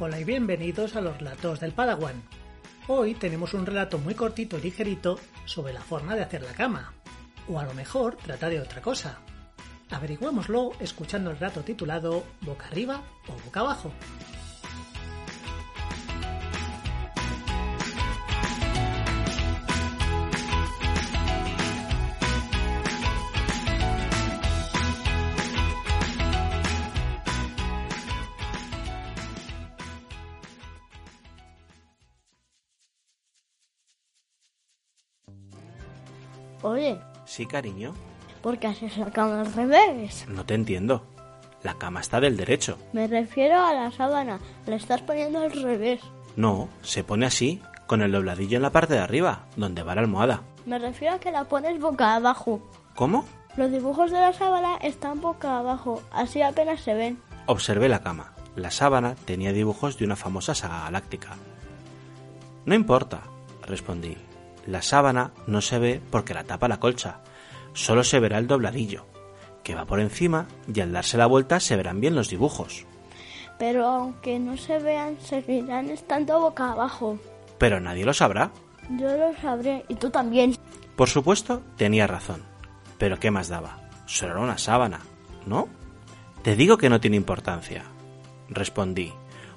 Hola y bienvenidos a los relatos del Padawan. Hoy tenemos un relato muy cortito y ligerito sobre la forma de hacer la cama. O a lo mejor trata de otra cosa. Averigüémoslo escuchando el relato titulado Boca arriba o boca abajo. Oye, Sí, cariño. ¿por qué haces la cama al revés? No te entiendo. La cama está del derecho. Me refiero a la sábana. La estás poniendo al revés. No, se pone así, con el dobladillo en la parte de arriba, donde va la almohada. Me refiero a que la pones boca abajo. ¿Cómo? Los dibujos de la sábana están boca abajo, así apenas se ven. Observé la cama. La sábana tenía dibujos de una famosa saga galáctica. No importa, respondí. La sábana no se ve porque la tapa la colcha. Solo se verá el dobladillo, que va por encima y al darse la vuelta se verán bien los dibujos. Pero aunque no se vean, seguirán estando boca abajo. Pero nadie lo sabrá. Yo lo sabré y tú también. Por supuesto, tenía razón. Pero ¿qué más daba? Solo era una sábana, ¿no? Te digo que no tiene importancia, respondí,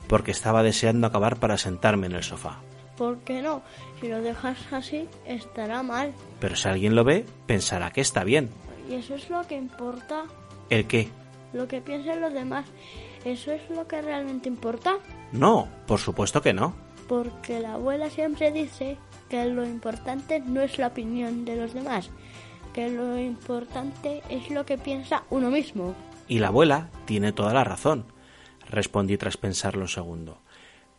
porque estaba deseando acabar para sentarme en el sofá. ¿Por qué no? Si lo dejas así, estará mal. Pero si alguien lo ve, pensará que está bien. Y eso es lo que importa. ¿El qué? Lo que piensen los demás. ¿Eso es lo que realmente importa? No, por supuesto que no. Porque la abuela siempre dice que lo importante no es la opinión de los demás, que lo importante es lo que piensa uno mismo. Y la abuela tiene toda la razón, respondí tras pensarlo un segundo.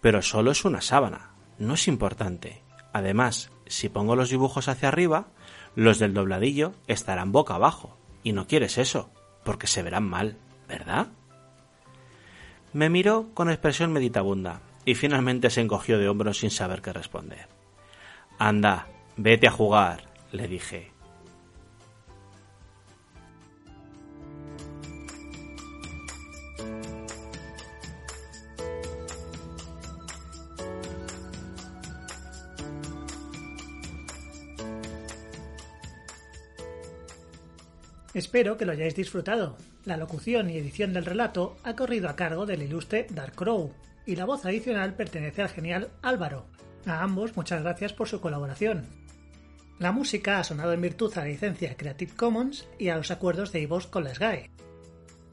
Pero solo es una sábana, no es importante. Además, si pongo los dibujos hacia arriba, los del dobladillo estarán boca abajo. Y no quieres eso, porque se verán mal, ¿verdad? Me miró con expresión meditabunda y finalmente se encogió de hombros sin saber qué responder. Anda, vete a jugar, le dije. Espero que lo hayáis disfrutado. La locución y edición del relato ha corrido a cargo del ilustre Dark Crow y la voz adicional pertenece al genial Álvaro. A ambos muchas gracias por su colaboración. La música ha sonado en virtud a la licencia Creative Commons y a los acuerdos de iVoox con la SGAE.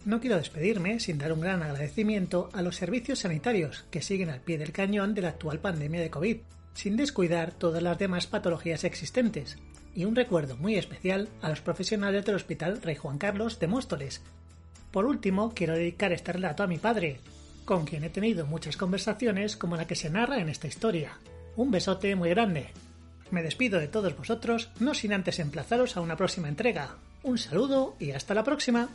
No quiero despedirme sin dar un gran agradecimiento a los servicios sanitarios que siguen al pie del cañón de la actual pandemia de COVID, sin descuidar todas las demás patologías existentes, y un recuerdo muy especial a los profesionales del Hospital Rey Juan Carlos de Móstoles. Por último, quiero dedicar este relato a mi padre, con quien he tenido muchas conversaciones como la que se narra en esta historia. Un besote muy grande. Me despido de todos vosotros, no sin antes emplazaros a una próxima entrega. Un saludo y hasta la próxima.